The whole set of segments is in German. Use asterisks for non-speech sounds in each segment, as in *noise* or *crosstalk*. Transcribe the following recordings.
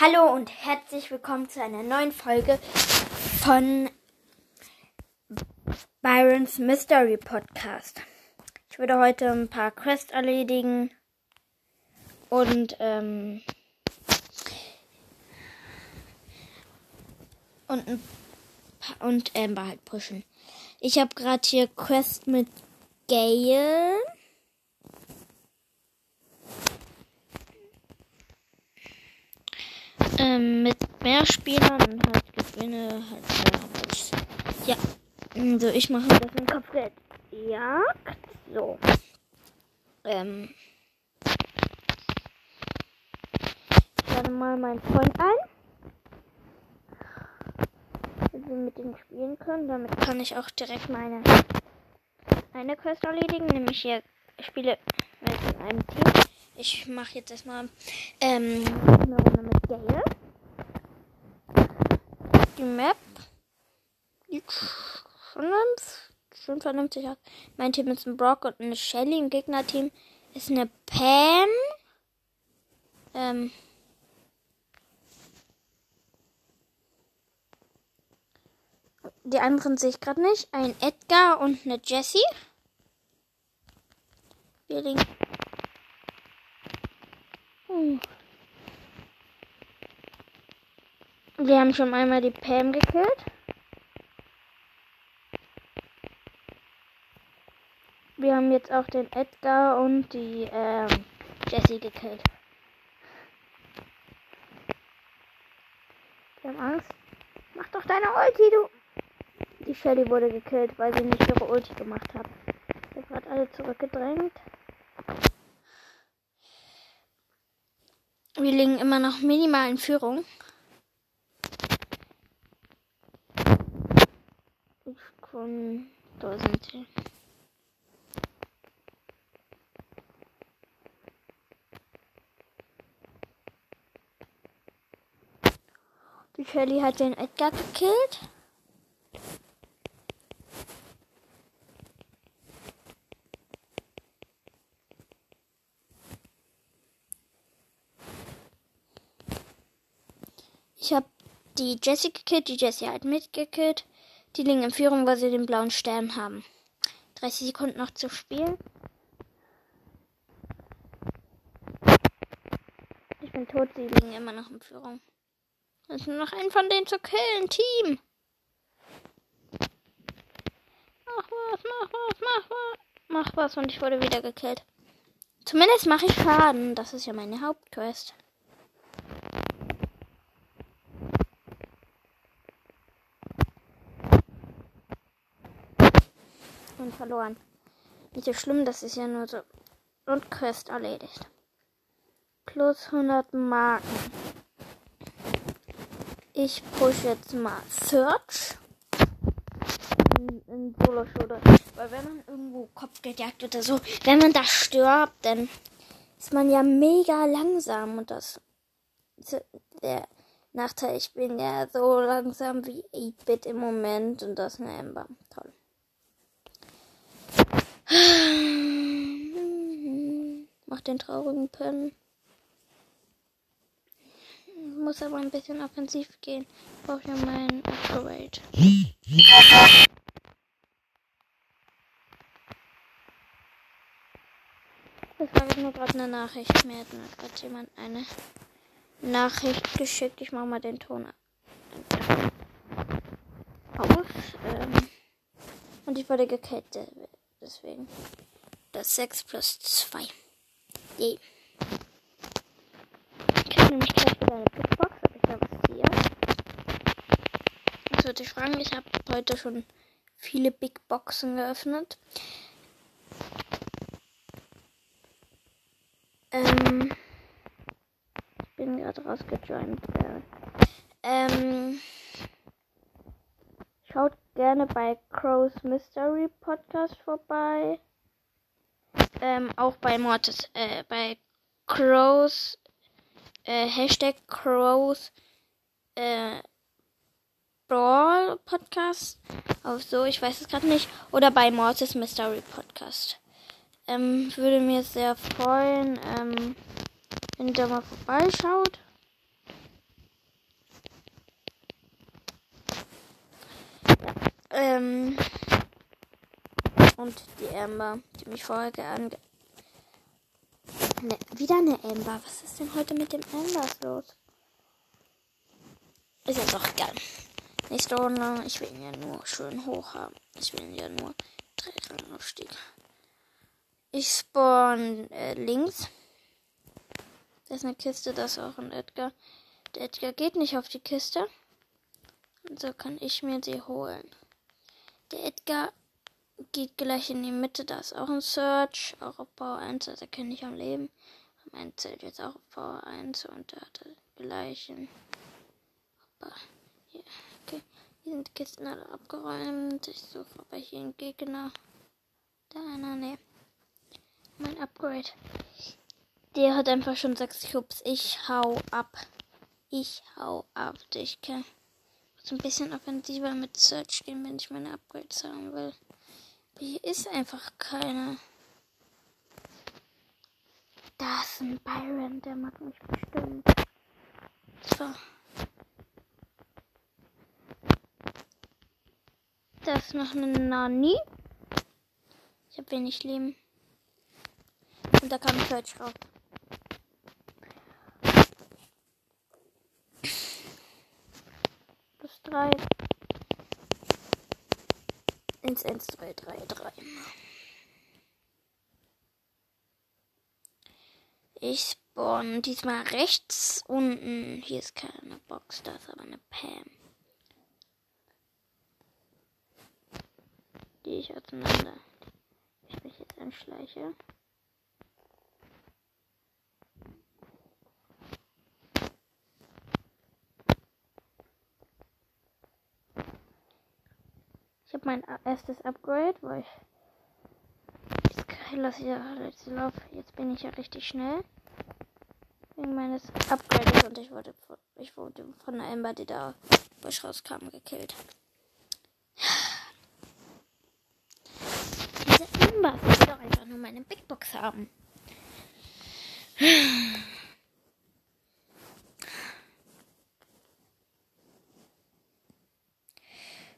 Hallo und herzlich willkommen zu einer neuen Folge von Byron's Mystery Podcast. Ich würde heute ein paar Quests erledigen und ähm, und ein paar, und Amber halt pushen. Ich habe gerade hier Quest mit Gale. Ähm, mit mehr Spielern halt Gewinne halt. Ja. Also ich mache das in Kopfgeld. Jagd. So. Ähm. Ich lade mal meinen Freund ein. Wenn wir mit ihm spielen können. Damit kann ich auch direkt meine eine Quest erledigen. Nämlich hier spiele mit einem Team. Ich mache jetzt erstmal ähm, eine Runde mit Gale. Die Map sieht ganz schon vernünftig aus. Mein Team ist ein Brock und eine Shelly. Im Gegnerteam ist eine Pam. Ähm. Die anderen sehe ich gerade nicht. Ein Edgar und eine Jessie. Wir liegen hm. Wir haben schon einmal die Pam gekillt. Wir haben jetzt auch den Edgar und die ähm, Jessie gekillt. Wir haben Angst. Mach doch deine Ulti, du. Die Shelly wurde gekillt, weil sie nicht ihre Ulti gemacht hat. Ich habe gerade alle zurückgedrängt. Wir liegen immer noch minimal in Führung. Von 1000. Die Shelly hat den Edgar gekillt. Ich habe die Jessie gekillt, die Jessie halt mitgekillt. Die liegen in Führung, weil sie den blauen Stern haben. 30 Sekunden noch zu spielen. Ich bin tot, sie liegen immer noch in Führung. Es ist nur noch einen von denen zu killen, Team. Mach was, mach was, mach was. Mach was und ich wurde wieder gekillt. Zumindest mache ich Schaden. Das ist ja meine Hauptquest. Und verloren. Nicht so schlimm, das ist ja nur so. Und Quest erledigt. Plus 100 Marken. Ich push jetzt mal Search in, in Solo Shooter. Weil wenn man irgendwo Kopfgeld jagt oder so, wenn man da stirbt, dann ist man ja mega langsam und das der Nachteil. Ich bin ja so langsam wie 8-Bit im Moment und das ist eine Ember. Toll. *sighs* Mach den traurigen Pen. Muss aber ein bisschen offensiv gehen. Brauche ja meinen Upgrade. Das war nur gerade eine Nachricht. Mir hat mir gerade jemand eine Nachricht geschickt. Ich mache mal den Ton aus. Ähm, und ich wurde gekillt. Deswegen. Das 6 plus 2. Yay. Ich habe nämlich gleich wieder eine Big Box. Habe ich da was hier? Jetzt würde ich fragen. Ich habe heute schon viele Big Boxen geöffnet. Ähm. Ich bin gerade rausgejoint. Ähm. Schaut gerne bei Crow's Mystery Podcast vorbei. Ähm, auch bei Mortis, äh, bei Crow's, äh, Hashtag Crow's, äh, Brawl Podcast. Auch so, ich weiß es gerade nicht. Oder bei Mortis Mystery Podcast. Ähm, würde mir sehr freuen, ähm, wenn ihr da mal vorbeischaut. Ähm. Und die Amber, die mich vorher ange... Ne, wieder eine Amber. Was ist denn heute mit dem Ambers los? Ist jetzt auch egal. Nächste Runde. Ich will ihn ja nur schön hoch haben. Ich will ihn ja nur drei Rangaufstieg. Ich spawn äh, links. Da ist eine Kiste, das ist auch ein Edgar. Der Edgar geht nicht auf die Kiste. Und so kann ich mir sie holen. Der Edgar geht gleich in die Mitte. Da ist auch ein Search. Auch auf Power 1. Also kenne ich am Leben. Mein zählt jetzt auch auf Power 1 und der hat den gleichen. Hoppa. Hier. Okay. Hier sind die Kisten alle abgeräumt. Ich suche aber hier einen Gegner. Da einer, ne. Mein Upgrade. Der hat einfach schon sechs Cubes. Ich hau ab. Ich hau ab. Ich kann so ein bisschen offensiver mit Search gehen, wenn ich meine Upgrades haben will. Hier ist einfach keiner. Da ist ein Byron, der mag mich bestimmt. So. Da ist noch eine Nani. Ich habe wenig Leben. Und da kam Search raus. Plus drei. Ins 1, 2, 3, 3. Ich spawn diesmal rechts unten. Hier ist keine Box, da ist aber eine Pam. Die ich auseinander. Ich mich jetzt anschleiche. Mein erstes Upgrade, weil ich. Ich ja jetzt Lauf. Jetzt bin ich ja richtig schnell. Wegen meines Upgrades und ich wurde, ich wurde von der Ember, die da, ich rauskam, gekillt. Diese Ember will doch einfach nur meine Big Box haben.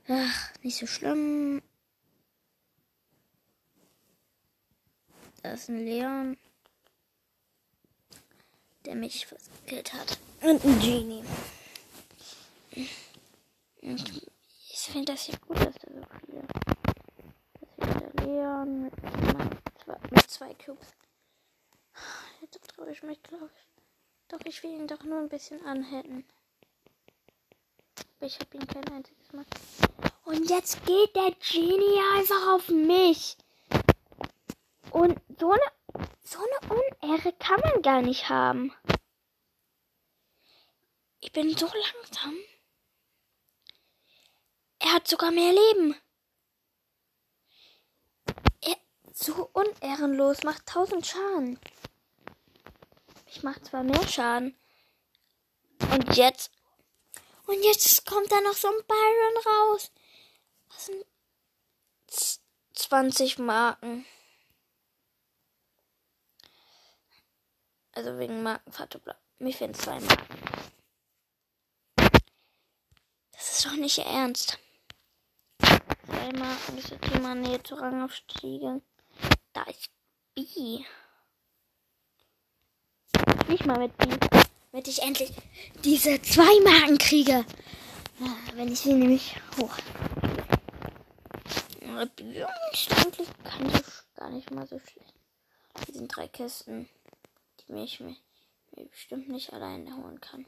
Ach, nicht so schlimm. Da ist ein Leon, der mich verskillt hat. Und ein Genie. Und ich finde das ja gut, dass da so viele. Das ist der Leon mit, zwei, mit zwei Cubes. Jetzt traue ich mich, glaube ich. Doch, ich will ihn doch nur ein bisschen anhätten. Ich habe ihn kein einziges Mal. Und jetzt geht der Genie einfach auf mich. Und so eine, so eine Unehre kann man gar nicht haben. Ich bin so langsam. Er hat sogar mehr Leben. Er so unehrenlos macht tausend Schaden. Ich mache zwar mehr Schaden. Und jetzt. Und jetzt kommt da noch so ein Byron raus. Was sind 20 Marken? Also wegen Markenfahrt. Mir fehlen zwei Marken. Das ist doch nicht ernst. Zwei Marken, das ist immer Nähe zu Rangaufstiegen. Da ist B. Nicht mal mit B. Damit ich endlich diese zwei Marken kriege. Wenn ich sie nämlich hoch eigentlich kann ich gar nicht mal so schlecht. Hier sind drei Kisten, die mich mir, mir bestimmt nicht alleine holen kann.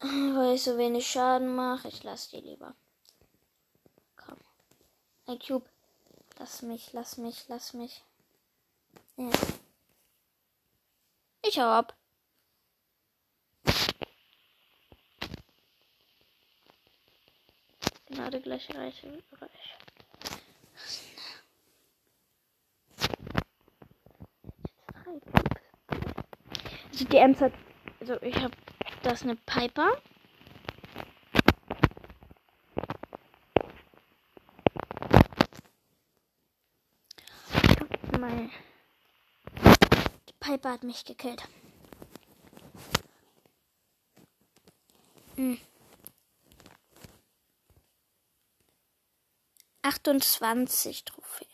Weil ich so wenig Schaden mache, ich lasse die lieber. Komm. Ein Cube. Lass mich, lass mich, lass mich. Ja. Ich hau ab. Gerade gleich reiche Bereich. Also die Ems hat. Also ich habe das eine Piper. Meine die Piper hat mich gekillt. Hm. 28 Trophäen.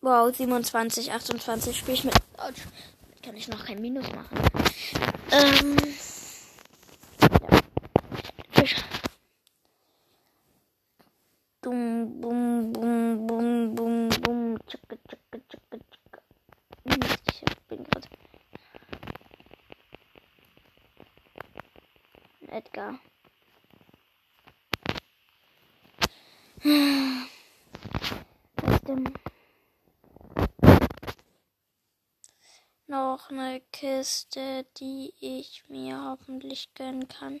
Wow, 27, 28 spiele ich mit. Oh, kann ich noch kein Minus machen. Ähm. Ja. Bum, bum, bum, bum, bum, bum. Tschicke, tschicke, tschicke, tschicke. Ich bin gerade. Edgar. Was denn? Noch eine Kiste, die ich mir hoffentlich gönnen kann.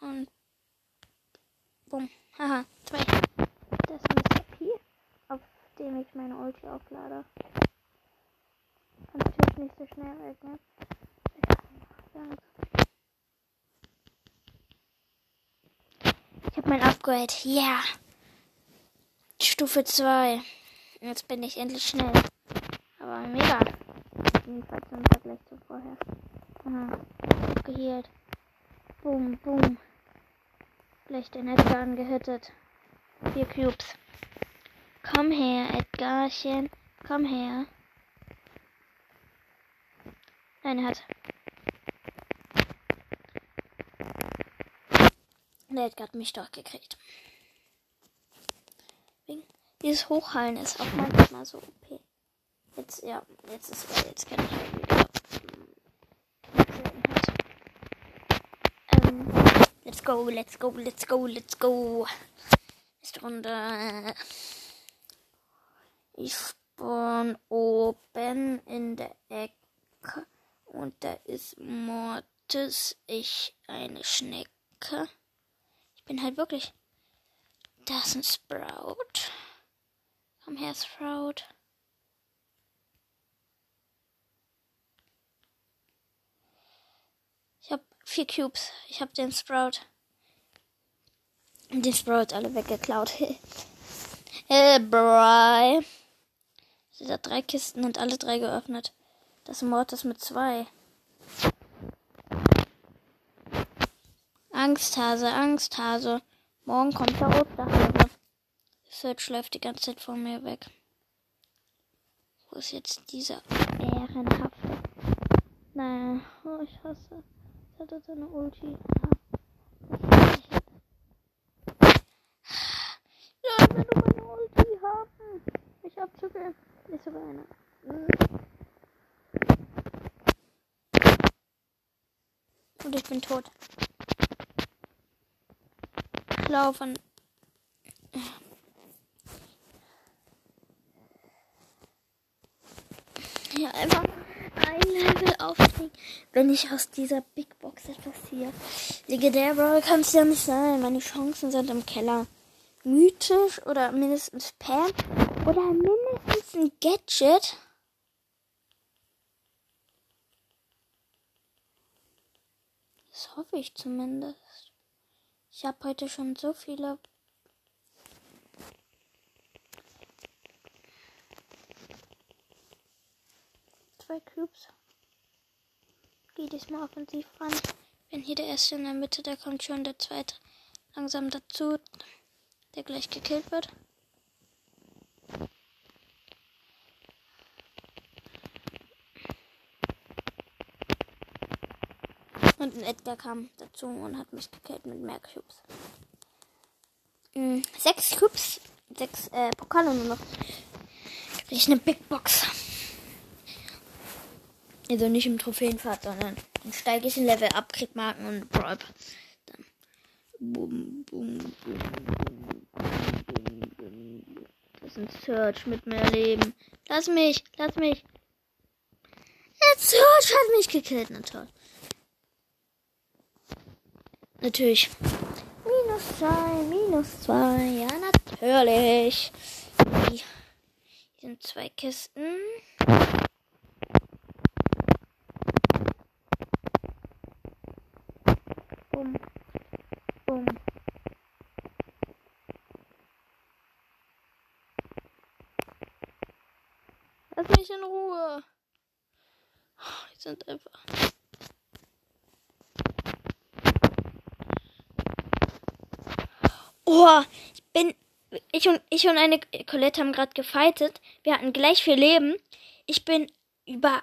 Und bumm. Haha, zwei. Das ist Mr. P, auf dem ich meine Ulti auflade. Kann natürlich nicht so schnell weg, ne? Ich habe mein Upgrade. Ja. Yeah. Stufe 2. Jetzt bin ich endlich schnell. Aber mega. Jedenfalls im Vergleich zu vorher. Aha. Geheilt. Boom, boom. Gleich den Edgar angehittet. Vier Cubes. Komm her, Edgarchen. Komm her. Nein, er hat. Der Edgar hat mich doch gekriegt. Dieses Hochhallen ist auch manchmal so OP. Jetzt, ja, jetzt ist er, jetzt kann ich wieder. Ähm, let's go, let's go, let's go, let's go. Nächste Runde. Ich bin oben in der Ecke und da ist Mortis, ich eine Schnecke. Ich bin halt wirklich. Da ist ein Sprout. Komm her, Sprout. Ich habe vier Cubes. Ich habe den Sprout. Den Sprout alle weggeklaut. hey, *laughs* bry. Sie hat drei Kisten und alle drei geöffnet. Das Mord ist mit zwei. Angsthase, Angsthase. Morgen kommt der Osterhase. Search läuft die ganze Zeit von mir weg. Wo ist jetzt dieser ehrenhafte? Nein, oh, ich hasse. Hat er seine Ulti. Ich will nur meine Ulti haben. Ich hab sogar. Ist sogar eine. Und ich bin tot. Ich laufe Ja, einfach ein Level aufsteigen, wenn ich aus dieser Big Box etwas ziehe. Legendär Brawl kann es ja nicht sein. Meine Chancen sind im Keller. Mythisch oder mindestens Pam oder mindestens ein Gadget. Das hoffe ich zumindest. Ich habe heute schon so viele zwei Cubes. Geht diesmal offensiv ran. Wenn hier der erste in der Mitte, da kommt schon der zweite langsam dazu, der gleich gekillt wird. Und ein Edgar kam dazu und hat mich gekillt mit mehr Cubes. Mhm, sechs Cubes, sechs äh, Pokale nur noch. Krieg ich eine Big Box. Also nicht im Trophäenpfad, sondern dann steige ich ein Level ab, krieg Marken und Brawl. Dann. Bum, bum, bum, bum, Das ist ein Search mit mehr Leben. Lass mich, lass mich. Der Search hat mich gekillt, na. Natürlich. Minus zwei, minus zwei, ja natürlich. Hier sind zwei Kisten. Bum. Bum. Lass mich in Ruhe. Die sind einfach. Oh, ich bin. Ich und, ich und eine Colette haben gerade gefightet. Wir hatten gleich viel Leben. Ich bin über.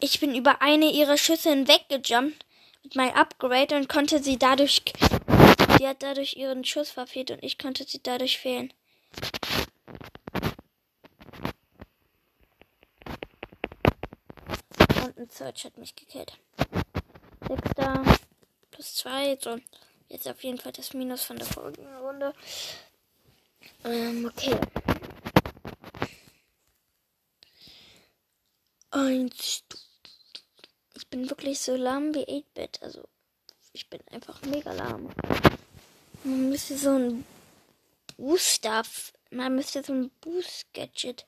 Ich bin über eine ihrer Schüsse hinweggejumpt mit meinem Upgrade und konnte sie dadurch. Die hat dadurch ihren Schuss verfehlt und ich konnte sie dadurch fehlen. Und ein Search hat mich gekillt. Sechster plus zwei. So, jetzt auf jeden Fall das Minus von der vorigen Runde. Ähm, okay. Eins. Ich bin wirklich so lahm wie 8-Bit. Also, ich bin einfach mega lahm. Man müsste so ein Booster. Man müsste so ein Boost-Gadget.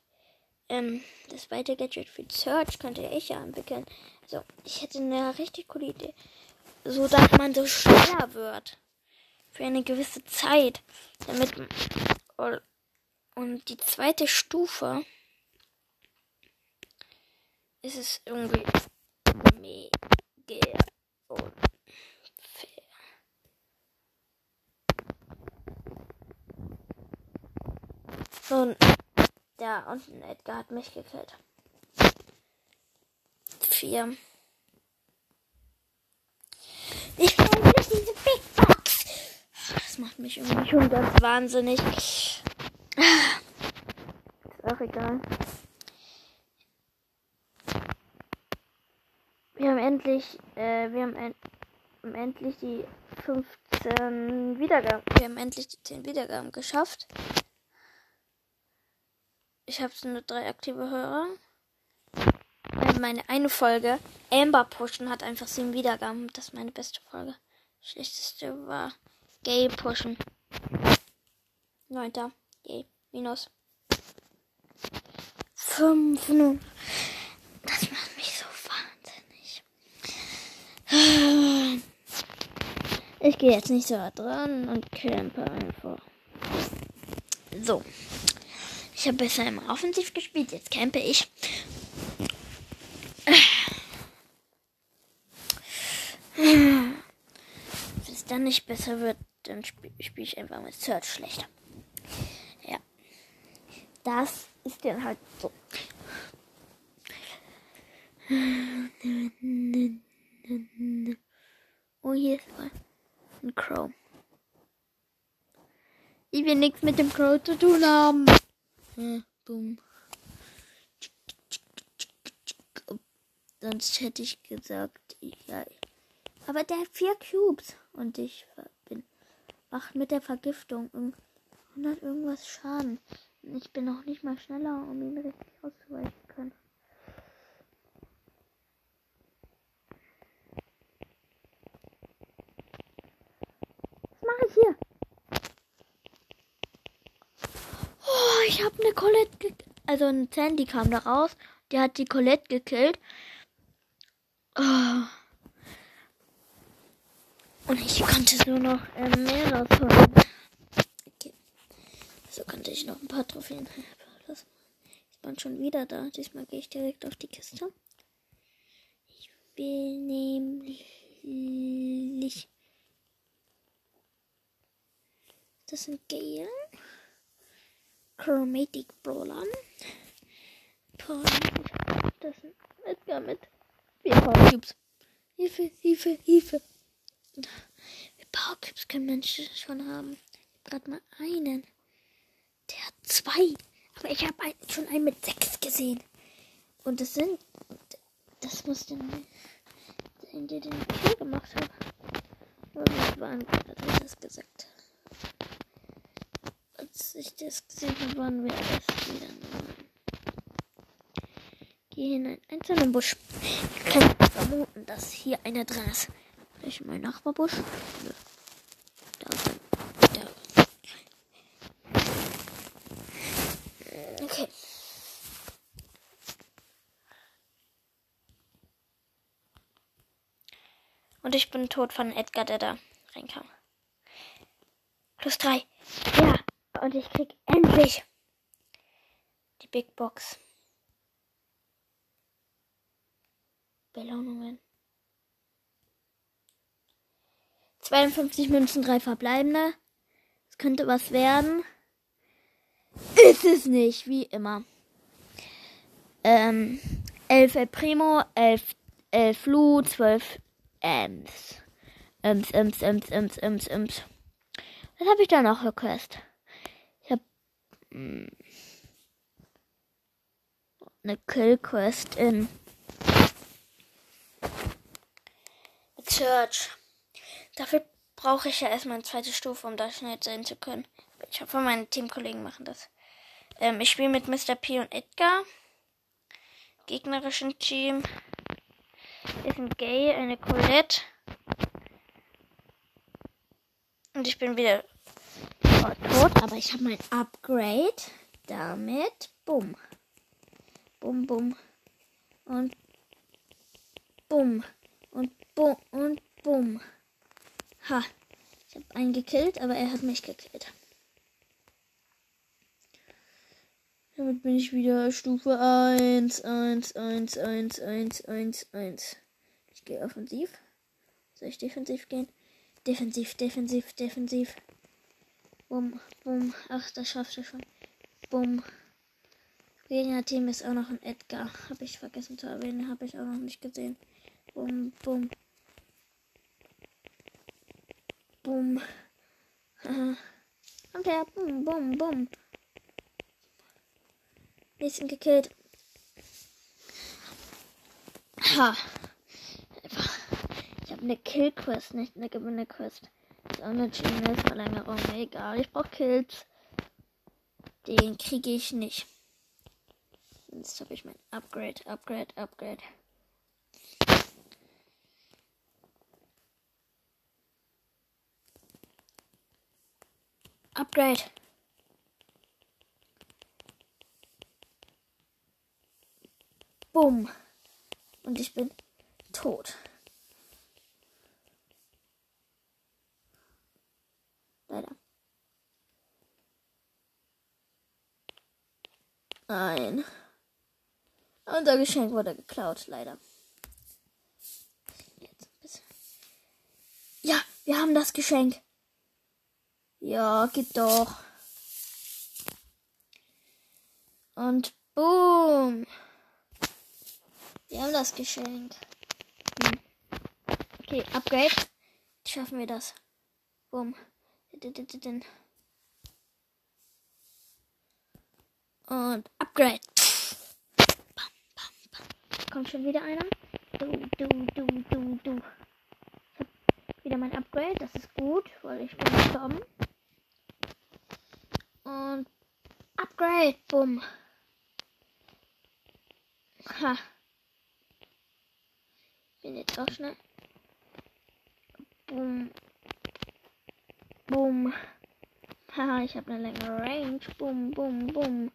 Ähm, das zweite Gadget für Search könnte ich ja entwickeln. Also, ich hätte eine richtig coole Idee. So, dass man so schneller wird. Für eine gewisse Zeit. Damit. Und die zweite Stufe ist es irgendwie mega unfair. Und da unten Edgar hat mich gekillt. Vier. Ich will nicht diese Big Box. Das macht mich irgendwie schon ganz wahnsinnig. Ist auch egal. Wir haben endlich, äh, wir haben, en endlich die 15 Wiedergaben. Wir haben endlich die 10 Wiedergaben geschafft. Ich habe nur drei aktive Hörer. Meine eine Folge, Amber Pushen, hat einfach sieben Wiedergaben. Das ist meine beste Folge. Schlechteste war Gay Pushen. Neunter. Gay. Minus. Fünf nun. Das macht mich so wahnsinnig. Ich gehe jetzt nicht so dran und campe einfach. So. Ich habe besser immer offensiv gespielt, jetzt campe ich. Wenn es dann nicht besser wird, dann spiele spiel ich einfach mit Search schlechter. Ja. Das ist dann halt so. Oh, hier ist mal ein Crow. Ich will nichts mit dem Crow zu tun haben. Hm, boom. Sonst hätte ich gesagt, ja. Aber der hat vier Cubes und ich bin macht mit der Vergiftung 100 irgendwas Schaden. Ich bin noch nicht mal schneller, um ihn richtig auszuweichen können. Was mache ich hier? ich habe eine Colette gekillt. Also ein Sandy kam da raus. Der hat die Colette gekillt. Oh. Und ich konnte nur noch äh, mehr rausholen. Okay. So konnte ich noch ein paar Trophäen. Das ist schon wieder da. Diesmal gehe ich direkt auf die Kiste. Ich will nämlich. Das sind Gale. Chromatic Brawler. Das sind Edgar mit vier Power Cubes. Hilfe, Hilfe, Hilfe. Wie Power Cubes können Menschen schon haben? Ich habe gerade mal einen. Der hat zwei. Aber ich habe einen, schon einen mit sechs gesehen. Und das sind. Das muss denn. Der, den Kill gemacht hat. Und wann hat er das gesagt? Ich das gesehen habe, waren wir erst wieder. Geh hinein, einzelnen Busch. Ich kann vermuten, dass hier einer drin ist. Vielleicht mein Nachbarbusch? Nö. Da ist ein. Da. Okay. Und ich bin tot von Edgar, der da reinkam. Plus drei. Ja. Und ich krieg endlich die Big Box. Belohnungen. 52 Münzen, 3 verbleibende. Es könnte was werden. Ist es nicht, wie immer. Ähm, 11 El Primo, 11, 11 Lu, 12 Ems. Ems, Ems, Ems, Ems, Ems, Ems. Was habe ich da noch für Quest? Eine Kill Quest in Search. Dafür brauche ich ja erstmal eine zweite Stufe, um da schnell sehen zu können. Ich hoffe, meine Teamkollegen machen das. Ähm, ich spiele mit Mr. P und Edgar. Gegnerischen Team ist ein Gay, eine Colette. Und ich bin wieder tot, aber ich habe mein Upgrade. Damit, bumm. Bumm, bumm. Und bumm. Und bumm. Und bumm. Ha. Ich habe einen gekillt, aber er hat mich gekillt. Damit bin ich wieder Stufe 1, 1, 1, 1, 1, 1, 1. Ich gehe offensiv. Soll ich defensiv gehen? Defensiv, defensiv, defensiv. Bumm, bumm. Ach, das schafft er schon. Bumm. Gegner-Team ist auch noch ein Edgar. Habe ich vergessen zu erwähnen. Habe ich auch noch nicht gesehen. Bumm, bumm. Bumm. *laughs* Kommt her. Bumm, bumm, bumm. Nächsten gekillt. Ha. Ich habe eine Kill-Quest, nicht eine Gewinne-Quest. Eine Genius-Verlängerung. Egal, ich brauche Kills. Den kriege ich nicht. Jetzt habe ich mein Upgrade, Upgrade, Upgrade. Upgrade. Bumm. Und ich bin tot. Leider. Nein. Unser Geschenk wurde geklaut, leider. Ja, wir haben das Geschenk. Ja, geht doch. Und boom. Wir haben das Geschenk. Hm. Okay, Upgrade. Schaffen wir das. Boom. Und Upgrade. Bam, bam, bam. Kommt schon wieder einer. Du, du, du, du, du. Ich hab wieder mein Upgrade. Das ist gut, weil ich bin gestorben. Und Upgrade. Bumm. Ha. Bin jetzt auch schnell. Bumm. Bumm. Haha, ich habe eine längere Range. Bumm, bumm, bumm.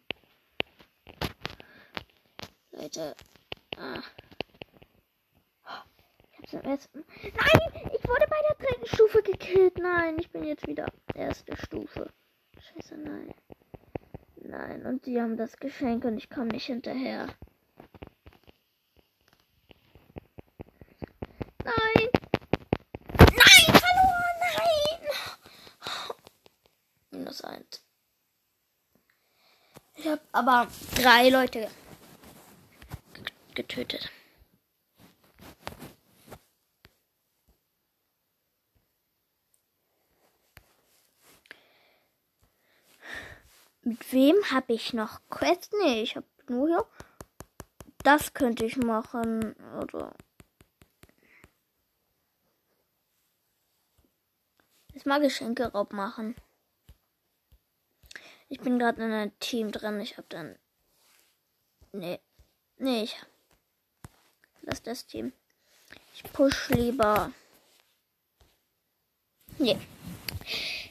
Leute. Ah. Ich hab's am ersten. Nein! Ich wurde bei der dritten Stufe gekillt. Nein, ich bin jetzt wieder erste Stufe. Scheiße, nein. Nein, und die haben das Geschenk und ich komme nicht hinterher. Nein! Nein, verloren! Nein! Eins. Ich habe aber drei Leute getötet. Mit wem habe ich noch Quest? Nee, ich habe nur hier. Das könnte ich machen. Oder. Jetzt mal Geschenke raub machen. Ich bin gerade in einem Team drin. Ich habe dann. Nee. Nee, ich. Lass das Team. Ich push lieber. Nee.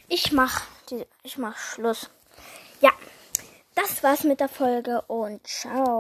Ich mach. Die, ich mach Schluss. Ja. Das war's mit der Folge und ciao.